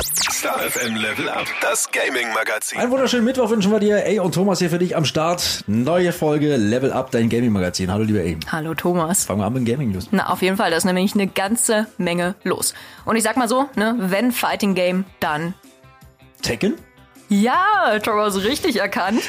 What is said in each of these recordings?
Star FM Level Up, das Gaming Magazin. Einen wunderschönen Mittwoch wünschen wir dir. Ey und Thomas hier für dich am Start. Neue Folge Level Up, dein Gaming Magazin. Hallo lieber Ey. Hallo Thomas. Fangen wir an mit dem Gaming News. Na, auf jeden Fall, da ist nämlich eine ganze Menge los. Und ich sag mal so, ne, wenn Fighting Game, dann Tekken? ja, Thomas richtig erkannt.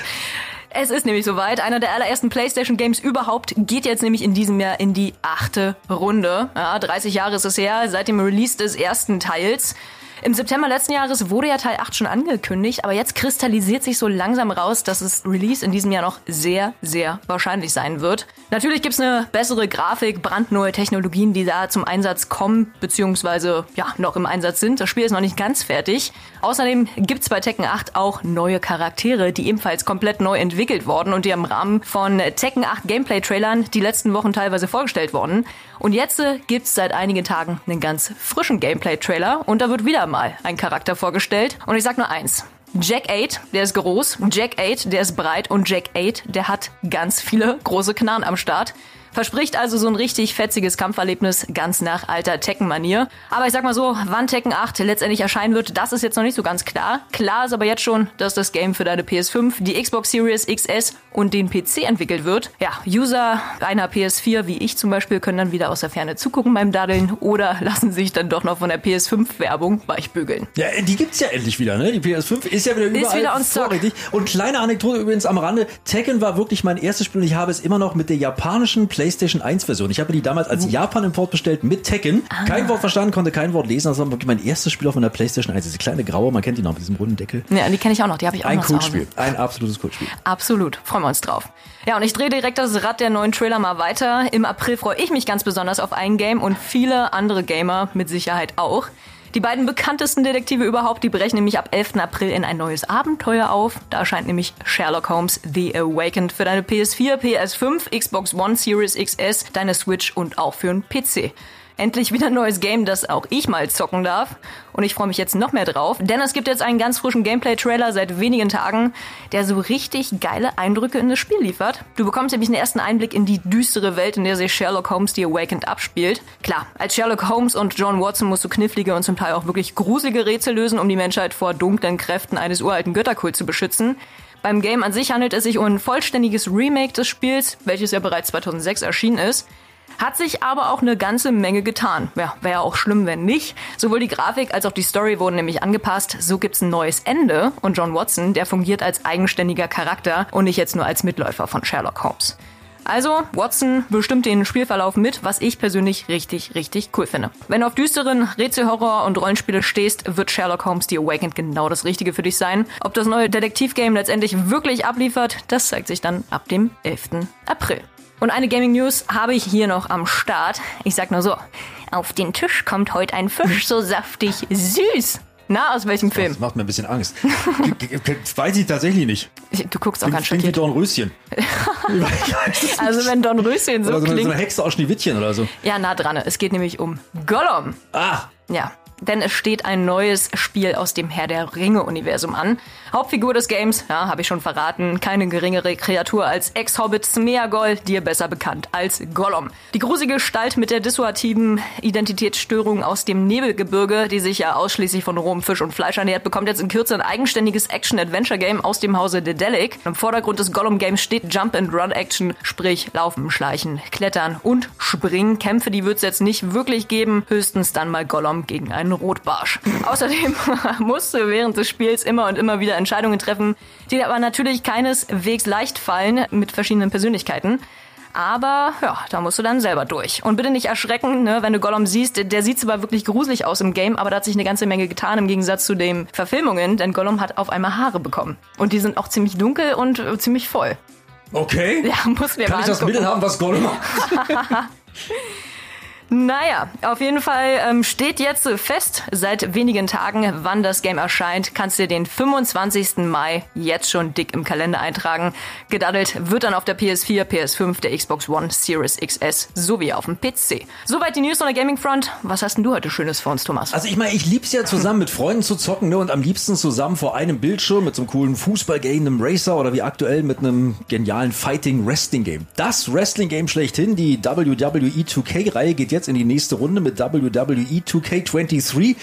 Es ist nämlich soweit. Einer der allerersten PlayStation Games überhaupt geht jetzt nämlich in diesem Jahr in die achte Runde. Ja, 30 Jahre ist es her, seit dem Release des ersten Teils. Im September letzten Jahres wurde ja Teil 8 schon angekündigt, aber jetzt kristallisiert sich so langsam raus, dass es Release in diesem Jahr noch sehr, sehr wahrscheinlich sein wird. Natürlich gibt's eine bessere Grafik, brandneue Technologien, die da zum Einsatz kommen, beziehungsweise ja, noch im Einsatz sind. Das Spiel ist noch nicht ganz fertig. Außerdem gibt's bei Tekken 8 auch neue Charaktere, die ebenfalls komplett neu entwickelt wurden und die im Rahmen von Tekken 8 Gameplay-Trailern die letzten Wochen teilweise vorgestellt wurden. Und jetzt äh, gibt's seit einigen Tagen einen ganz frischen Gameplay-Trailer und da wird wieder mal ein Charakter vorgestellt. Und ich sag nur eins. Jack 8, der ist groß, Jack 8, der ist breit und Jack 8, der hat ganz viele große Knarren am Start. Verspricht also so ein richtig fetziges Kampferlebnis, ganz nach alter Tekken-Manier. Aber ich sag mal so, wann Tekken 8 letztendlich erscheinen wird, das ist jetzt noch nicht so ganz klar. Klar ist aber jetzt schon, dass das Game für deine PS5, die Xbox Series XS und den PC entwickelt wird. Ja, User einer PS4, wie ich zum Beispiel, können dann wieder aus der Ferne zugucken beim Daddeln oder lassen sich dann doch noch von der PS5-Werbung weichbügeln. Ja, die gibt's ja endlich wieder, ne? Die PS5 ist ja wieder überall wieder on vorrätig. Und kleine Anekdote übrigens am Rande. Tekken war wirklich mein erstes Spiel und ich habe es immer noch mit der japanischen PlayStation 1 Version. Ich habe die damals als Japan-Import bestellt mit Tekken. Kein Wort verstanden, konnte kein Wort lesen. Das war wirklich mein erstes Spiel auf meiner PlayStation 1. Diese kleine graue, man kennt die noch mit diesem runden Deckel. Ja, die kenne ich auch noch, die habe ich auch Ein noch. Kultspiel. Ein absolutes Kultspiel. Absolut, freuen wir uns drauf. Ja, und ich drehe direkt das Rad der neuen Trailer mal weiter. Im April freue ich mich ganz besonders auf ein Game und viele andere Gamer mit Sicherheit auch. Die beiden bekanntesten Detektive überhaupt, die brechen nämlich ab 11. April in ein neues Abenteuer auf. Da erscheint nämlich Sherlock Holmes The Awakened für deine PS4, PS5, Xbox One Series XS, deine Switch und auch für einen PC. Endlich wieder ein neues Game, das auch ich mal zocken darf. Und ich freue mich jetzt noch mehr drauf, denn es gibt jetzt einen ganz frischen Gameplay-Trailer seit wenigen Tagen, der so richtig geile Eindrücke in das Spiel liefert. Du bekommst nämlich einen ersten Einblick in die düstere Welt, in der sich Sherlock Holmes The Awakened abspielt. Klar, als Sherlock Holmes und John Watson musst du knifflige und zum Teil auch wirklich gruselige Rätsel lösen, um die Menschheit vor dunklen Kräften eines uralten Götterkults zu beschützen. Beim Game an sich handelt es sich um ein vollständiges Remake des Spiels, welches ja bereits 2006 erschienen ist. Hat sich aber auch eine ganze Menge getan. Ja, wäre auch schlimm, wenn nicht. Sowohl die Grafik als auch die Story wurden nämlich angepasst. So gibt's ein neues Ende und John Watson, der fungiert als eigenständiger Charakter und nicht jetzt nur als Mitläufer von Sherlock Holmes. Also, Watson bestimmt den Spielverlauf mit, was ich persönlich richtig, richtig cool finde. Wenn du auf düsteren Rätselhorror und Rollenspiele stehst, wird Sherlock Holmes The Awakened genau das Richtige für dich sein. Ob das neue Detektivgame letztendlich wirklich abliefert, das zeigt sich dann ab dem 11. April. Und eine Gaming News habe ich hier noch am Start. Ich sag nur so, auf den Tisch kommt heute ein Fisch so saftig süß. Na, aus welchem Film? Das macht mir ein bisschen Angst. Weiß ich tatsächlich nicht. Du guckst auch ganz Klingt wie. Dornröschen. Also wenn Don Röschen so Oder so eine, so eine klingt. Hexe aus Schneewittchen oder so. Ja, nah dran. Es geht nämlich um Gollum. Ah, Ja, denn es steht ein neues Spiel aus dem Herr der Ringe-Universum an. Hauptfigur des Games, ja, habe ich schon verraten, keine geringere Kreatur als Ex-Hobbit Smeagol, dir besser bekannt als Gollum. Die gruselige Gestalt mit der dissuativen Identitätsstörung aus dem Nebelgebirge, die sich ja ausschließlich von rohem Fisch und Fleisch ernährt, bekommt jetzt in Kürze ein eigenständiges Action-Adventure-Game aus dem Hause Dedelic. Im Vordergrund des Gollum-Games steht Jump-and-Run-Action, sprich Laufen, Schleichen, Klettern und Springen. Kämpfe, die wird es jetzt nicht wirklich geben, höchstens dann mal Gollum gegen einen Rotbarsch. Außerdem musst du während des Spiels immer und immer wieder Entscheidungen treffen, die aber natürlich keineswegs leicht fallen mit verschiedenen Persönlichkeiten. Aber ja, da musst du dann selber durch. Und bitte nicht erschrecken, ne, wenn du Gollum siehst. Der sieht zwar wirklich gruselig aus im Game, aber da hat sich eine ganze Menge getan im Gegensatz zu den Verfilmungen, denn Gollum hat auf einmal Haare bekommen. Und die sind auch ziemlich dunkel und äh, ziemlich voll. okay. Ja, muss mir Kann ich das. Mittel haben, was Gollum macht? Naja, auf jeden Fall ähm, steht jetzt fest, seit wenigen Tagen, wann das Game erscheint. Kannst dir den 25. Mai jetzt schon dick im Kalender eintragen. Gedaddelt wird dann auf der PS4, PS5, der Xbox One, Series XS sowie auf dem PC. Soweit die News von der Gaming Front. Was hast denn du heute Schönes für uns, Thomas? Also ich meine, ich lieb's ja zusammen mit Freunden zu zocken, ne? Und am liebsten zusammen vor einem Bildschirm mit so einem coolen Fußballgame, einem Racer oder wie aktuell mit einem genialen Fighting Wrestling Game. Das Wrestling Game schlechthin, die WWE 2K-Reihe geht jetzt jetzt in die nächste Runde mit WWE 2K23.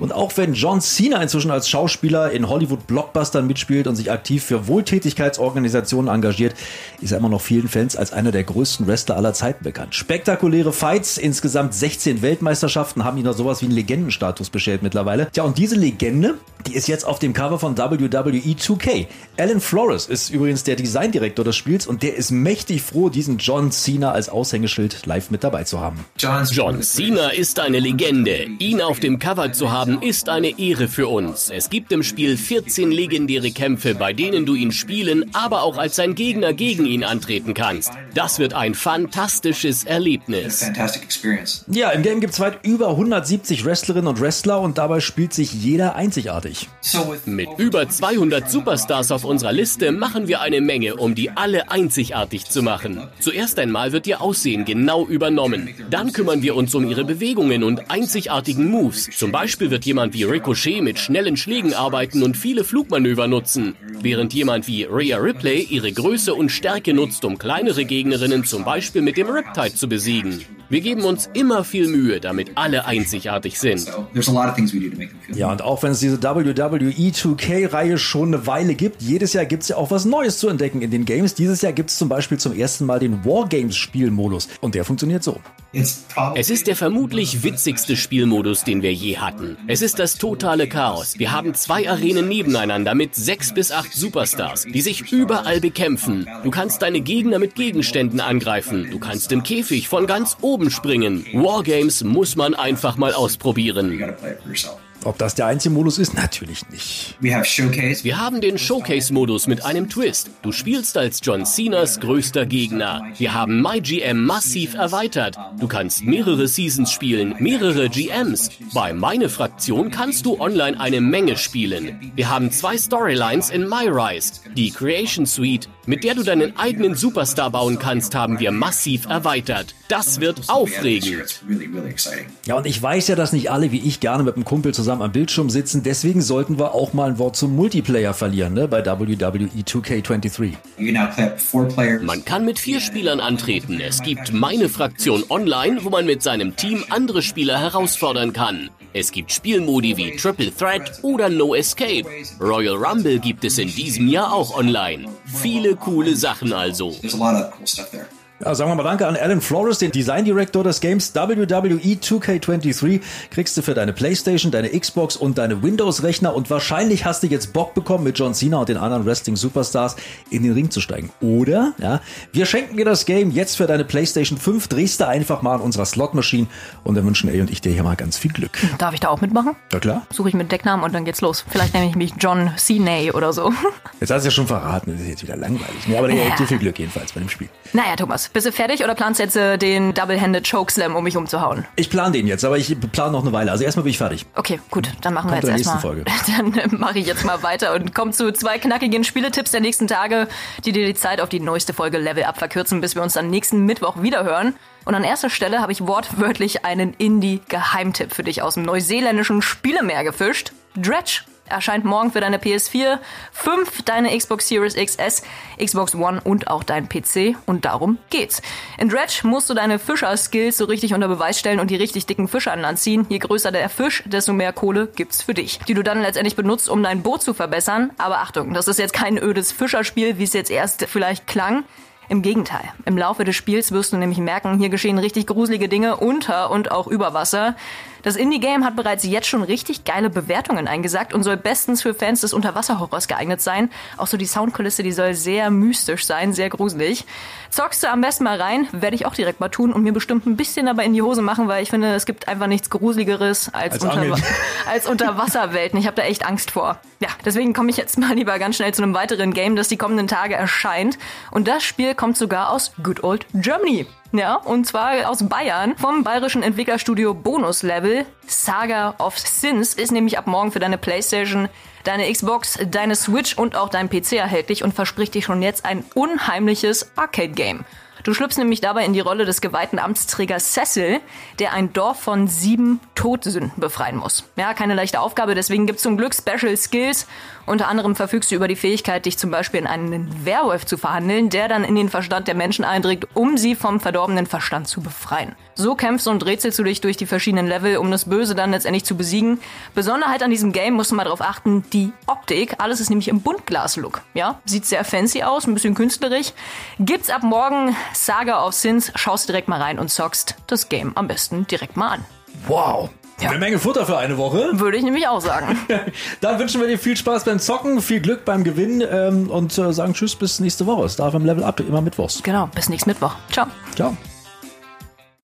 Und auch wenn John Cena inzwischen als Schauspieler in Hollywood-Blockbustern mitspielt und sich aktiv für Wohltätigkeitsorganisationen engagiert, ist er immer noch vielen Fans als einer der größten Wrestler aller Zeiten bekannt. Spektakuläre Fights, insgesamt 16 Weltmeisterschaften haben ihn noch sowas wie einen Legendenstatus beschert mittlerweile. Tja, und diese Legende, die ist jetzt auf dem Cover von WWE 2K. Alan Flores ist übrigens der Designdirektor des Spiels und der ist mächtig froh, diesen John Cena als Aushängeschild live mit dabei zu haben. John Cena ist eine Legende. Ihn auf dem Cover zu haben, ist eine Ehre für uns. Es gibt im Spiel 14 legendäre Kämpfe, bei denen du ihn spielen, aber auch als sein Gegner gegen ihn antreten kannst. Das wird ein fantastisches Erlebnis. Ja, im Game gibt es weit über 170 Wrestlerinnen und Wrestler und dabei spielt sich jeder einzigartig. Mit über 200 Superstars auf unserer Liste machen wir eine Menge, um die alle einzigartig zu machen. Zuerst einmal wird ihr Aussehen genau übernommen. Dann kümmern wir uns um ihre Bewegungen und einzigartigen Moves. Zum Beispiel wird jemand wie Ricochet mit schnellen Schlägen arbeiten und viele Flugmanöver nutzen, während jemand wie Rhea Ripley ihre Größe und Stärke nutzt, um kleinere Gegnerinnen zum Beispiel mit dem Riptide zu besiegen. Wir geben uns immer viel Mühe, damit alle einzigartig sind. Ja, und auch wenn es diese WWE 2K-Reihe schon eine Weile gibt, jedes Jahr gibt es ja auch was Neues zu entdecken in den Games. Dieses Jahr gibt es zum Beispiel zum ersten Mal den Wargames-Spielmodus. Und der funktioniert so. Es ist der vermutlich witzigste Spielmodus, den wir je hatten. Es ist das totale Chaos. Wir haben zwei Arenen nebeneinander mit sechs bis acht Superstars, die sich überall bekämpfen. Du kannst deine Gegner mit Gegenständen angreifen. Du kannst im Käfig von ganz oben springen. Wargames muss man einfach mal ausprobieren. Ob das der einzige Modus ist? Natürlich nicht. Wir haben den Showcase-Modus mit einem Twist. Du spielst als John Cenas größter Gegner. Wir haben MyGM massiv erweitert. Du kannst mehrere Seasons spielen, mehrere GMs. Bei Meine Fraktion kannst du online eine Menge spielen. Wir haben zwei Storylines in MyRise. Die Creation Suite, mit der du deinen eigenen Superstar bauen kannst, haben wir massiv erweitert. Das wird aufregend. Ja, und ich weiß ja, dass nicht alle wie ich gerne mit einem Kumpel zusammen am Bildschirm sitzen. Deswegen sollten wir auch mal ein Wort zum Multiplayer verlieren, ne, bei WWE 2K23. Man kann mit vier Spielern antreten. Es gibt meine Fraktion online, wo man mit seinem Team andere Spieler herausfordern kann. Es gibt Spielmodi wie Triple Threat oder No Escape. Royal Rumble gibt es in diesem Jahr auch online. Viele coole Sachen also. Ja, sagen wir mal Danke an Alan Flores, den Design Director des Games WWE 2K23. Kriegst du für deine Playstation, deine Xbox und deine Windows-Rechner und wahrscheinlich hast du jetzt Bock bekommen, mit John Cena und den anderen Wrestling-Superstars in den Ring zu steigen. Oder, ja, wir schenken dir das Game jetzt für deine Playstation 5, drehst du einfach mal an unserer Slot-Maschine und dann wünschen A und ich dir hier mal ganz viel Glück. Darf ich da auch mitmachen? Ja klar. Suche ich mit Decknamen und dann geht's los. Vielleicht nenne ich mich John Cena oder so. Jetzt hast du ja schon verraten, das ist jetzt wieder langweilig. Ne? Aber ja. dir viel Glück jedenfalls bei dem Spiel. Naja, Thomas, bist du fertig oder planst du jetzt äh, den Double-Handed Chokeslam, um mich umzuhauen? Ich plane den jetzt, aber ich plane noch eine Weile. Also erstmal bin ich fertig. Okay, gut, dann machen Kommt wir jetzt erstmal. Dann mache ich jetzt mal weiter und komme zu zwei knackigen Spieletipps der nächsten Tage, die dir die Zeit auf die neueste Folge Level Up verkürzen, bis wir uns dann nächsten Mittwoch wiederhören. Und an erster Stelle habe ich wortwörtlich einen Indie-Geheimtipp für dich aus dem neuseeländischen Spielemeer gefischt. Dredge erscheint morgen für deine PS4, 5 deine Xbox Series XS, Xbox One und auch dein PC und darum geht's. In Dredge musst du deine Fischer-Skills so richtig unter Beweis stellen und die richtig dicken Fische an Land ziehen. Je größer der Fisch, desto mehr Kohle gibt's für dich, die du dann letztendlich benutzt, um dein Boot zu verbessern. Aber Achtung, das ist jetzt kein ödes Fischerspiel, wie es jetzt erst vielleicht klang. Im Gegenteil. Im Laufe des Spiels wirst du nämlich merken, hier geschehen richtig gruselige Dinge unter und auch über Wasser. Das Indie-Game hat bereits jetzt schon richtig geile Bewertungen eingesagt und soll bestens für Fans des Unterwasserhorrors geeignet sein. Auch so die Soundkulisse, die soll sehr mystisch sein, sehr gruselig. Zockst du am besten mal rein, werde ich auch direkt mal tun und mir bestimmt ein bisschen dabei in die Hose machen, weil ich finde, es gibt einfach nichts Gruseligeres als, Als Unterwa als Unterwasserwelten. Ich habe da echt Angst vor. Ja, deswegen komme ich jetzt mal lieber ganz schnell zu einem weiteren Game, das die kommenden Tage erscheint. Und das Spiel kommt sogar aus Good Old Germany. Ja, und zwar aus Bayern vom bayerischen Entwicklerstudio Bonus Level. Saga of Sins ist nämlich ab morgen für deine Playstation, deine Xbox, deine Switch und auch dein PC erhältlich und verspricht dir schon jetzt ein unheimliches Arcade-Game. Du schlüpfst nämlich dabei in die Rolle des geweihten Amtsträgers Cecil, der ein Dorf von sieben Todsünden befreien muss. Ja, keine leichte Aufgabe, deswegen gibt's zum Glück Special Skills. Unter anderem verfügst du über die Fähigkeit, dich zum Beispiel in einen Werwolf zu verhandeln, der dann in den Verstand der Menschen eindringt, um sie vom verdorbenen Verstand zu befreien. So kämpfst und rätselst du dich durch die verschiedenen Level, um das Böse dann letztendlich zu besiegen. Besonderheit an diesem Game, musst du mal darauf achten, die Optik. Alles ist nämlich im Buntglas-Look. Ja, sieht sehr fancy aus, ein bisschen künstlerisch. Gibt's ab morgen Saga of Sins. Schaust direkt mal rein und zockst das Game am besten direkt mal an. Wow. Ja. Eine Menge Futter für eine Woche. Würde ich nämlich auch sagen. Dann wünschen wir dir viel Spaß beim Zocken, viel Glück beim Gewinnen ähm, und äh, sagen Tschüss bis nächste Woche. Star FM Level Up, immer mittwochs. Genau, bis nächsten Mittwoch. Ciao. Ciao.